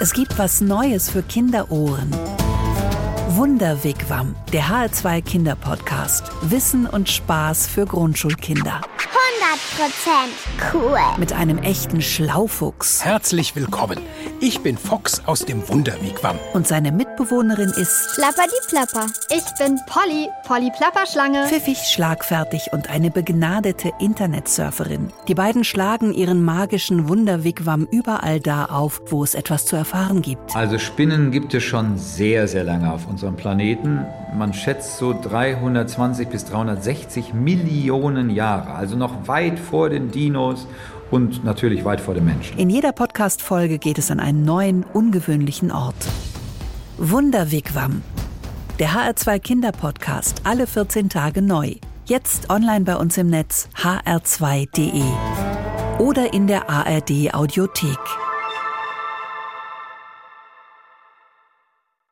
Es gibt was Neues für Kinderohren. Wunderwigwam, der HR2 Kinderpodcast. Wissen und Spaß für Grundschulkinder. 100% cool. Mit einem echten Schlaufuchs. Herzlich willkommen. Ich bin Fox aus dem Wunderwigwam. Und seine Mitbewohnerin ist Plapperdiplapper. Ich bin Polly, Polly Plapperschlange. pfiffig, schlagfertig und eine begnadete Internetsurferin. Die beiden schlagen ihren magischen Wunderwigwam überall da auf, wo es etwas zu erfahren gibt. Also Spinnen gibt es schon sehr, sehr lange auf unserem Planeten. Man schätzt so 320 bis 360 Millionen Jahre, also noch weit vor den Dinos und natürlich weit vor den Menschen. In jeder Podcast-Folge geht es an einen neuen, ungewöhnlichen Ort. Wunderwigwam. Der HR2 Kinderpodcast, alle 14 Tage neu. Jetzt online bei uns im Netz hr2.de oder in der ARD Audiothek.